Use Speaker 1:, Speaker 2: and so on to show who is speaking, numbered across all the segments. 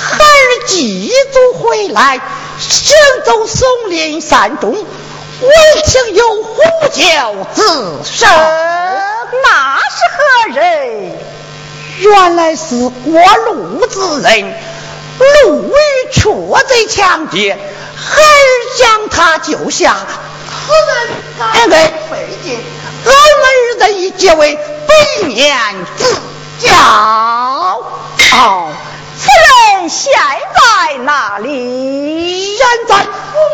Speaker 1: 孩儿祭祖回来，行走松林山中，闻听有呼叫之声，
Speaker 2: 那是何人？
Speaker 1: 原来是过路之人，路遇错贼抢劫，孩儿将他救下，此人该费劲，俺们二人已结为百年之交。
Speaker 2: 哦，此人现在哪里？
Speaker 1: 现在府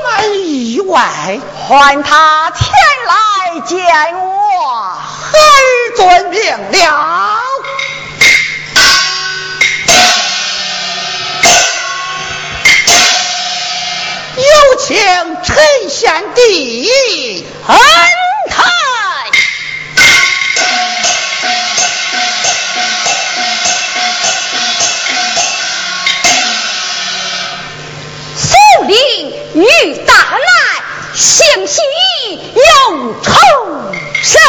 Speaker 1: 门以外，
Speaker 2: 唤他前来见我。
Speaker 1: 孩儿遵命了。有请陈贤弟。
Speaker 2: 与大难，幸喜有仇深。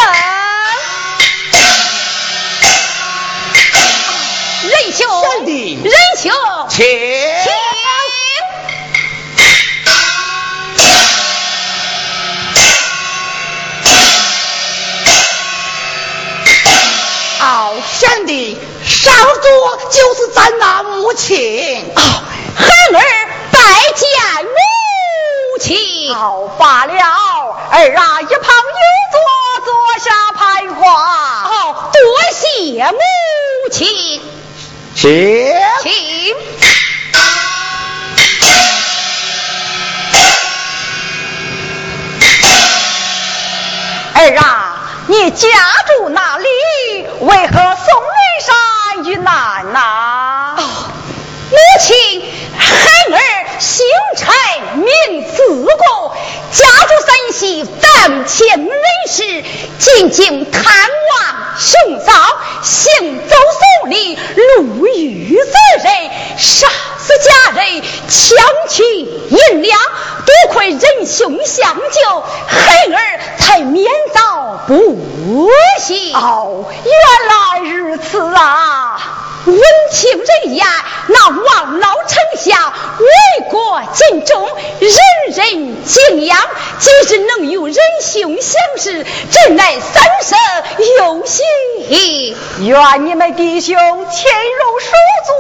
Speaker 2: 仁兄，仁兄，
Speaker 1: 请
Speaker 2: 请。
Speaker 1: 哦，贤弟，上座就是咱那母亲。
Speaker 2: 哦，孩儿拜见母。好罢了，儿啊，一旁有座，坐下攀话。
Speaker 1: 好，
Speaker 2: 多谢母亲。
Speaker 1: 请
Speaker 2: 请。儿啊，你家住哪里？为何送云山遇难呐？母亲，孩儿姓陈，名自贡，家住山西，当前人士，进京探望兄嫂，行走送礼，路遇贼人，杀死家人，抢取银两，多亏仁兄相救，孩儿才免遭不幸。
Speaker 3: 哦，原来如此啊！
Speaker 2: 闻听人言，那王老丞相为国尽忠，人人敬仰。今日能与仁兄相识，真乃三生有幸。
Speaker 3: 愿你们弟兄亲如手足，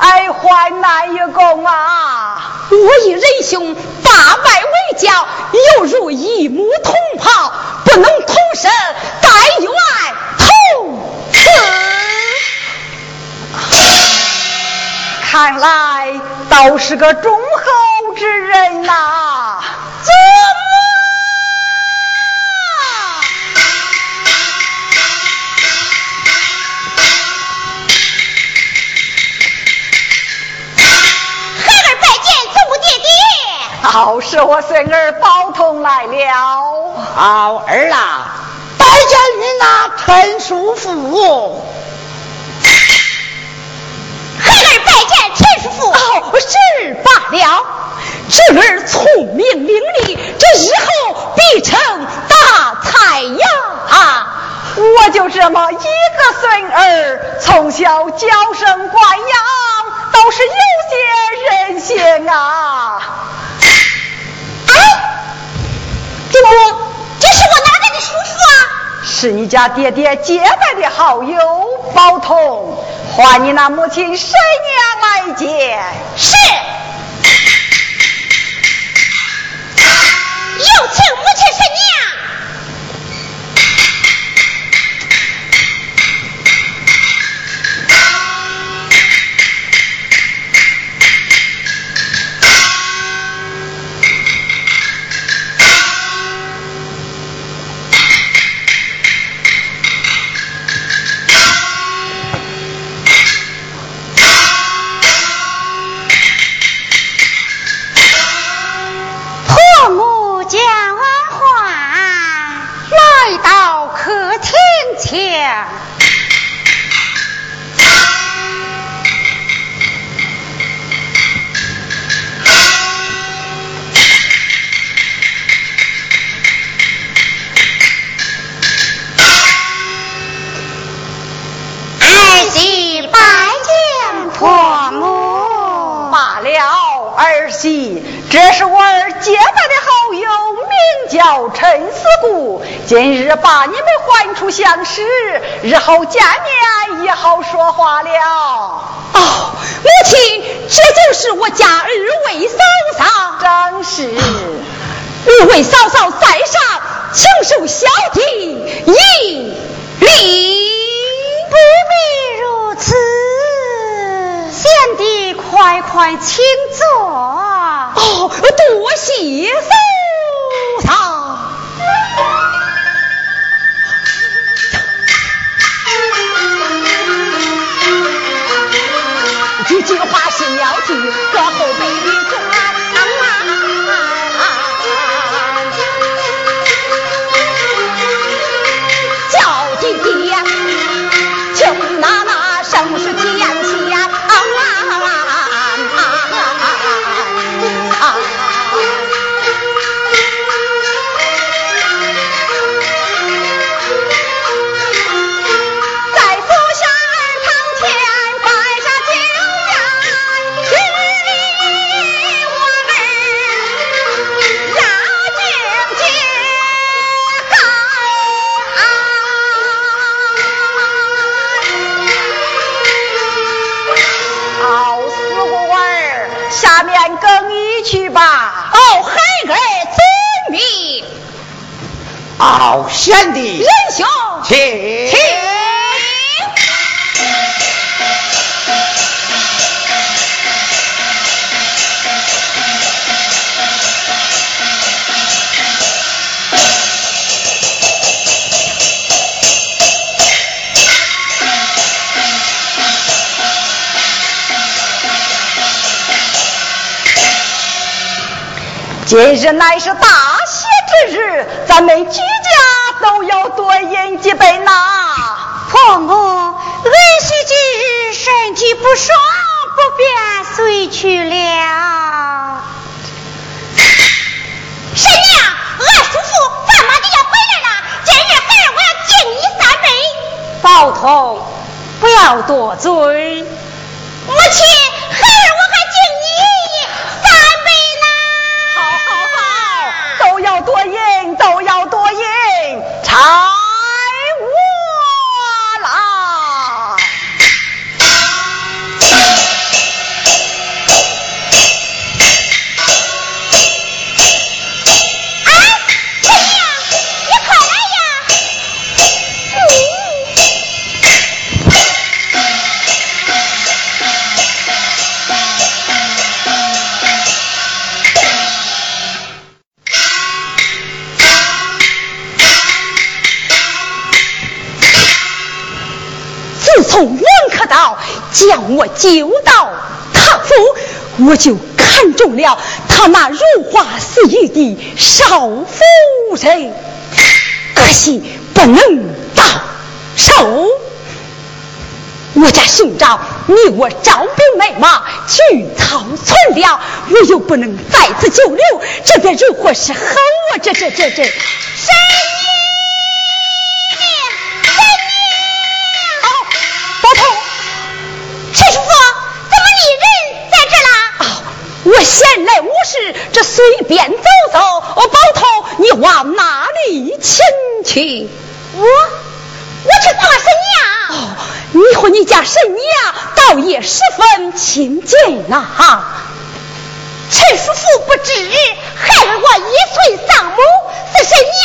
Speaker 3: 爱患难与共啊！
Speaker 2: 我与仁兄八拜为交，犹如一母同胞，不能同生，但愿同死。
Speaker 3: 看来倒是个忠厚之人呐！
Speaker 2: 怎么？孩儿拜见祖母爹爹。
Speaker 3: 好，是我孙儿宝通来了。
Speaker 1: 好儿啊，拜见你那陈叔父。
Speaker 2: 叔父好，是罢了。侄儿聪明伶俐，这日后必成大才呀！
Speaker 3: 啊，我就这么一个孙儿，从小娇生惯养，都是有些人性啊。
Speaker 2: 哎，这这
Speaker 3: 是我拿来的叔叔啊！是你家爹爹结拜的好友包同，唤你那母亲婶娘来见。
Speaker 2: 是。有请母亲婶娘。
Speaker 3: 把你们唤出相识，日后见面也好说话了。哦，
Speaker 2: 母亲，这就是我家二位嫂嫂。
Speaker 3: 正是，
Speaker 2: 二位嫂嫂在上，请受小弟一礼。
Speaker 4: 不必如此，贤弟快快请坐。
Speaker 2: 哦，多谢是要记，搁后背里
Speaker 1: 好，贤弟，
Speaker 2: 英雄，
Speaker 1: 请。
Speaker 3: 今日乃是大喜之日，咱们几杯呐。
Speaker 4: 婆母，恩婿今日身体不爽，不便随去了。
Speaker 2: 婶娘，俺叔父咱妈的要回来了，今日孩儿我要敬你三杯。
Speaker 3: 宝通，不要多嘴。
Speaker 2: 救到他府，我就看中了他那如花似玉的少夫人，可惜不能到手。我家兄长，你我招兵买马，去草村了，我又不能在此久留，这该如何是好啊？这这这这。谁随便走走。宝头，你往哪里前去？
Speaker 4: 我我去做神娘。
Speaker 2: 哦，你和你家神娘倒也十分亲近呐哈。
Speaker 4: 陈叔父不知，孩儿我一岁丧母，是神娘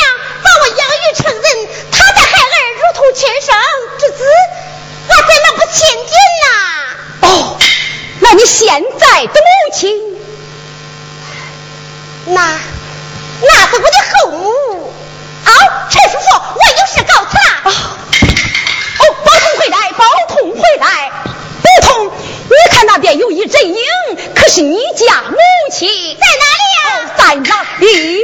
Speaker 4: 把我养育成人，他的孩儿如同亲生之子，我怎能不亲近呐？
Speaker 2: 哦，那你现在的母亲？
Speaker 4: 那那是我的后母。哦，陈叔叔，我有事告辞了。
Speaker 2: 哦，包通回来，包通回来，包通，你看那边有一阵影，可是你家母亲
Speaker 4: 在哪里呀？
Speaker 2: 在哪里？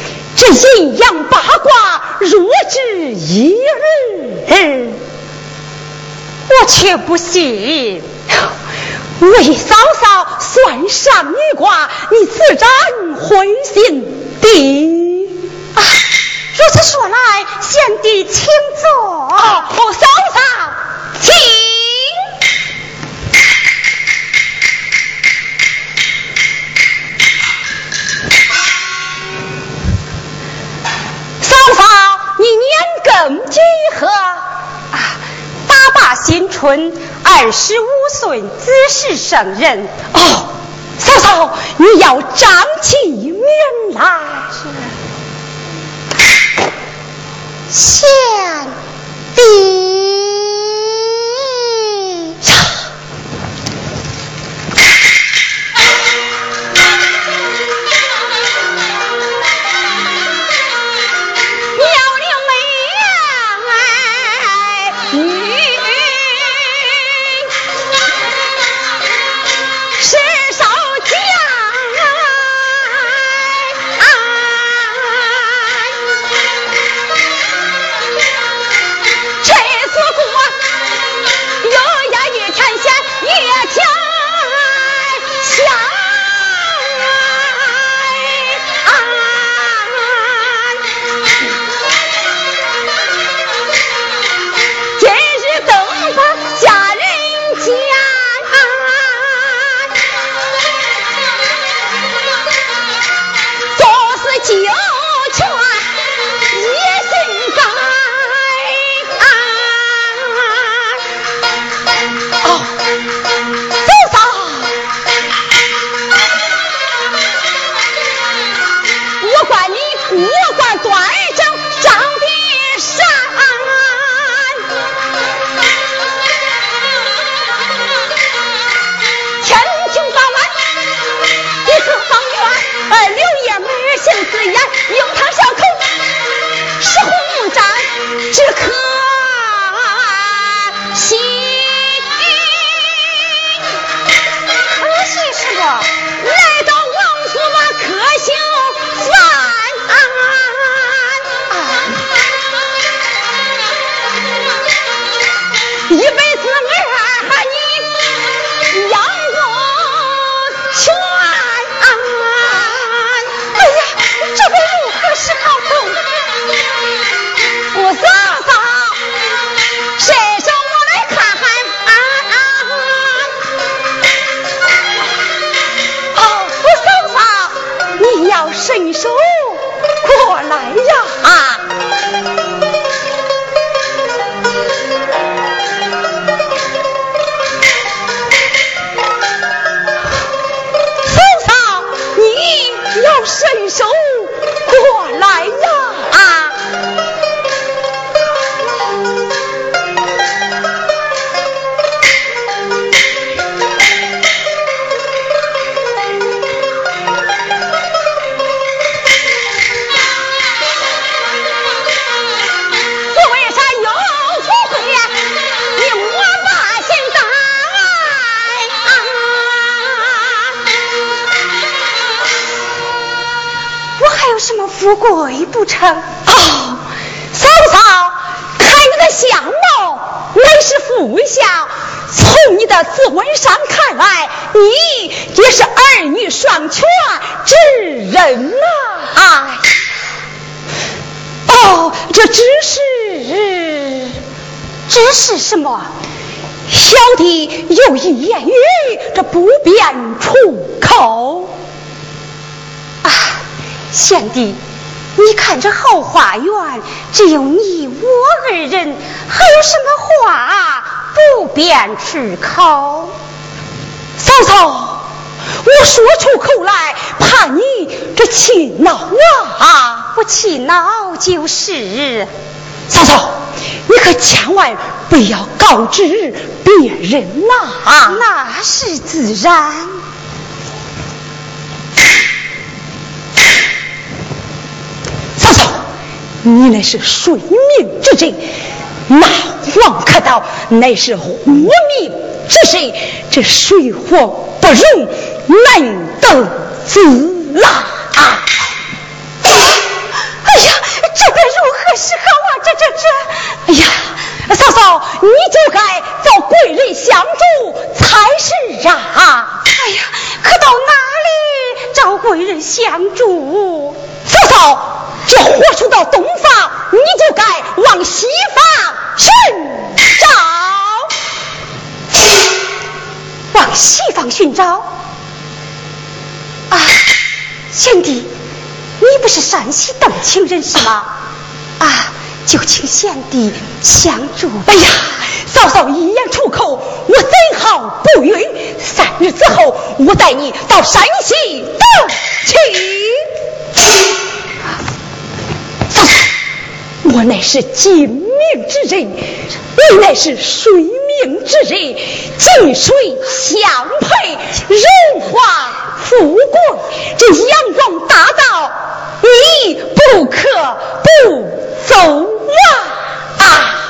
Speaker 4: 这
Speaker 2: 阴阳八卦若知一日，我却不信。为嫂嫂算上女卦，你自然会信的。如此说来，贤弟请坐。
Speaker 3: 哦，嫂嫂，请。
Speaker 2: 年庚几何？啊，打罢新春，二十五岁，子时生人。哦，嫂嫂，你要张起面来。贤弟。
Speaker 3: 贤弟，你看这后花园只有你我二人，还有什么话不便出口？
Speaker 2: 嫂嫂，我说出口来，怕你这气恼啊！
Speaker 3: 不气恼就是。
Speaker 2: 嫂嫂，你可千万不要告知别人呐！
Speaker 3: 那是自然。
Speaker 2: 嫂嫂，你乃是水命之人，那王可道乃是火命之人，这水火不容，难得自拉啊！
Speaker 3: 哎呀，这该如何是好啊？这这这，
Speaker 2: 哎呀，嫂嫂，你就该找贵人相助才是啊！
Speaker 3: 哎呀，可到哪里找贵人相助？
Speaker 2: 这火出到东方，你就该往西方寻找。
Speaker 3: 往西方寻找？啊，贤弟，你不是山西邓清人是吗？啊，就请贤弟相助。
Speaker 2: 哎呀，嫂嫂一言出口，我怎好不允？三日之后，我带你到山西登去。我乃是金命之人，你乃是水命之人，金水相配，荣华富贵，这阳光大道，你不可不走啊！啊！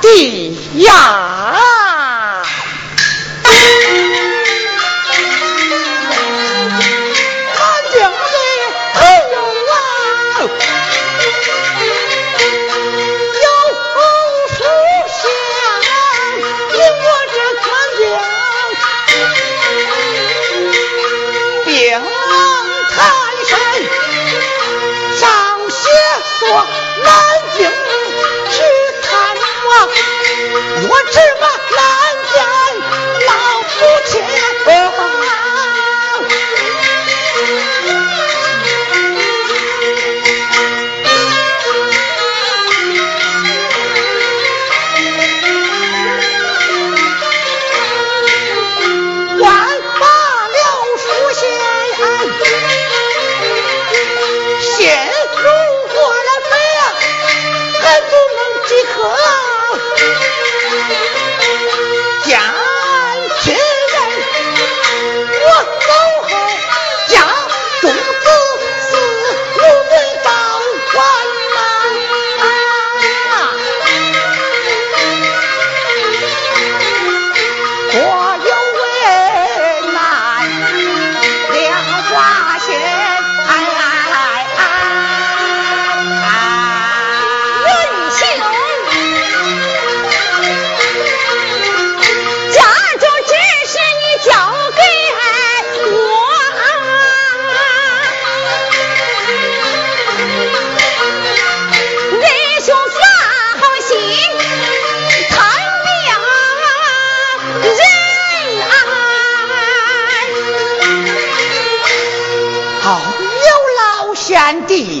Speaker 1: 地呀。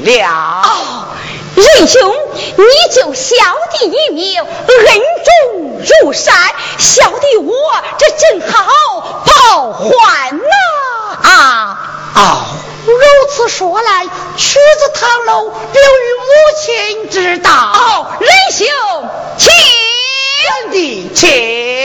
Speaker 1: 了，
Speaker 2: 仁兄，你就小弟一命，恩重如山，小弟我这正好报还呐。
Speaker 5: 啊，哦如此说来，曲子堂楼留与母亲之道，
Speaker 2: 仁兄，请，
Speaker 5: 兄弟，请。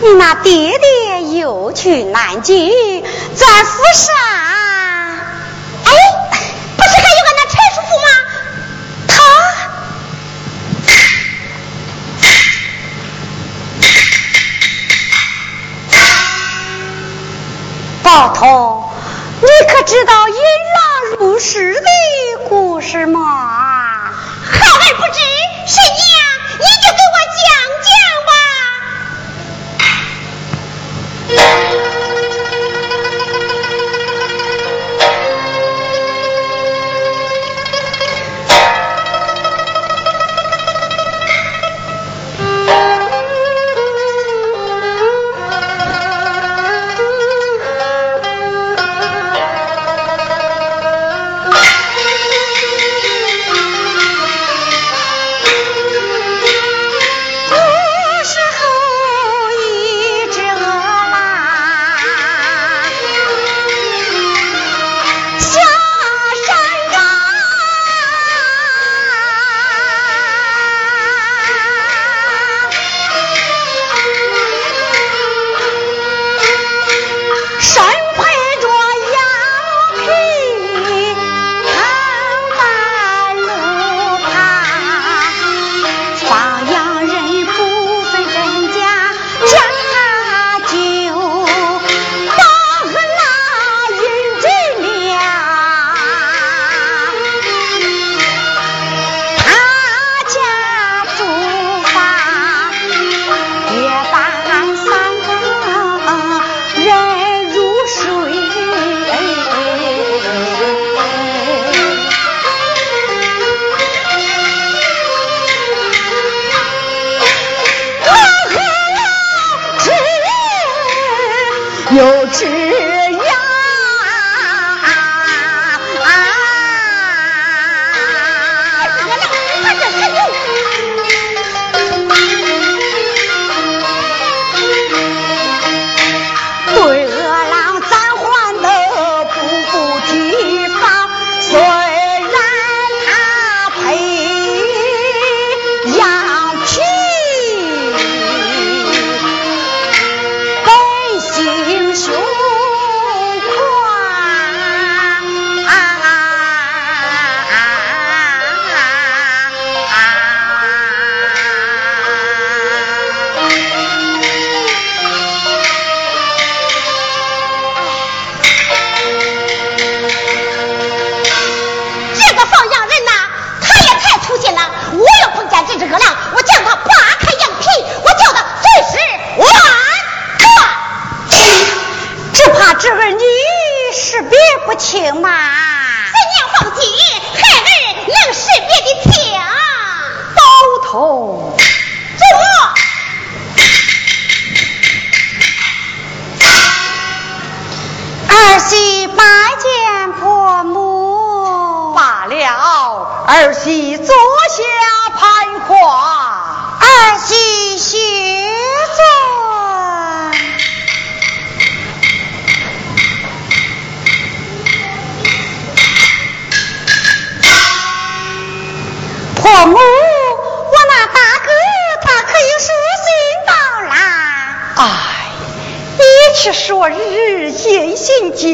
Speaker 6: 你
Speaker 4: 那爹爹又去南京，在府上。
Speaker 6: 哎，不是还有个那陈叔父吗？
Speaker 4: 他，宝头，你可知道引狼入室的故事吗？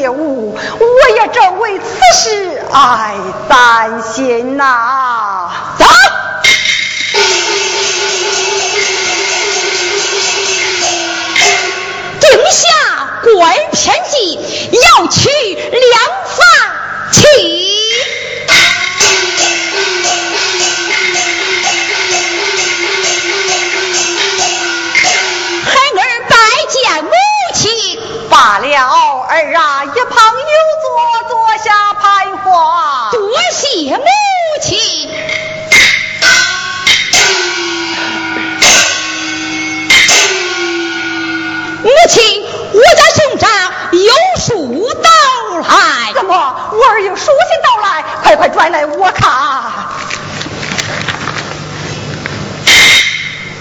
Speaker 4: 街舞，我也正为此事爱担心呐。
Speaker 2: 走，定下官偏计，要取两儿
Speaker 4: 啊，一旁有座，坐下徘徊。
Speaker 2: 多谢母亲。母亲，我家兄长有书到来。
Speaker 4: 怎么，我儿有书信到来？快快转来，我看。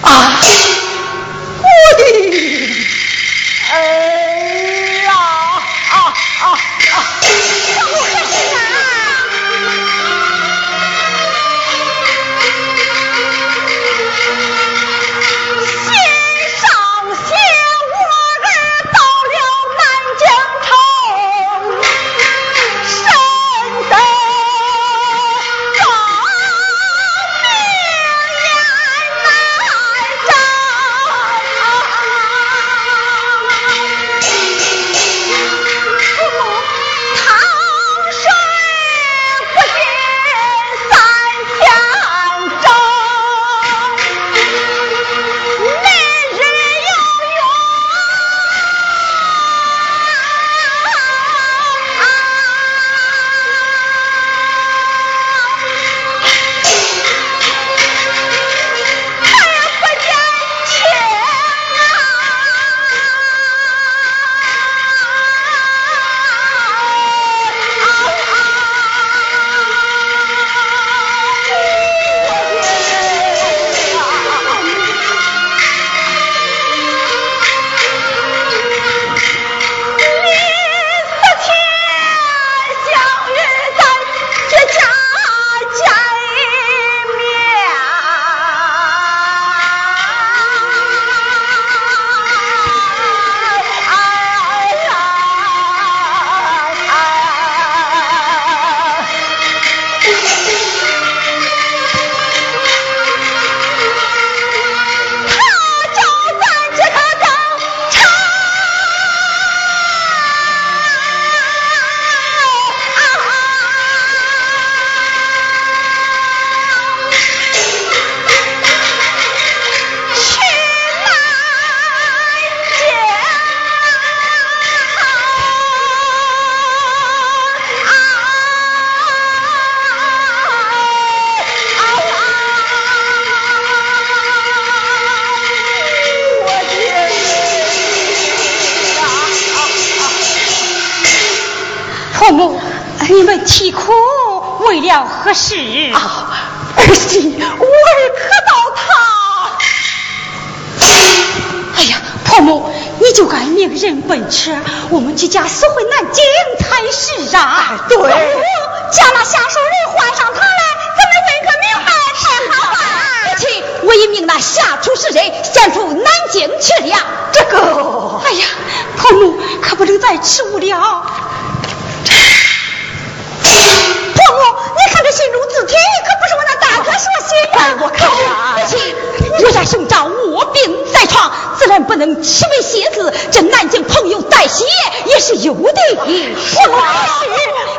Speaker 4: 啊，我的。
Speaker 2: 人啊啊啊，上路看看啊。奔驰，我们几家送回南京才是啊。
Speaker 3: 对，
Speaker 2: 叫那下手人换上他来，咱们问个明白才好啊。母亲，我已命那下厨是人先赴南京去了。
Speaker 3: 这个，
Speaker 2: 哎呀，婆母可不能再迟误了。你看这信中字体，可不是我那大哥所写
Speaker 3: 的。我看看。
Speaker 2: 母亲，我家兄长卧病在床，自然不能亲为写字。这南京朋友代写也是有的。
Speaker 3: 是啊，
Speaker 2: 是。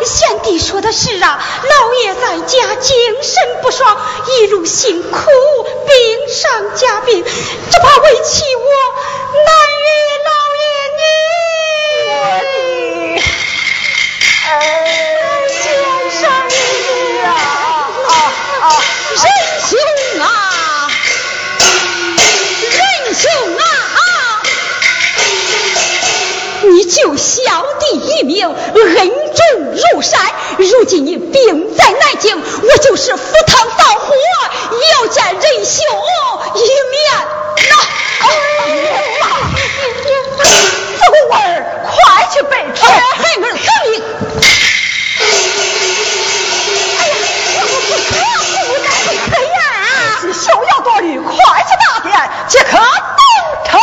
Speaker 2: 贤弟说的是啊，老爷在家精神不爽，一路辛苦，病上加病，只怕为妻我难
Speaker 3: 与老爷你。哎。
Speaker 2: 仁兄啊，仁兄啊，你救小弟一命，恩重如山。如今你病在南京，我就是赴汤蹈火，也要见仁兄一面。
Speaker 3: 那，走儿，快去备车，
Speaker 2: 孩儿遵命。
Speaker 3: 过滤，快去大殿，即可登城。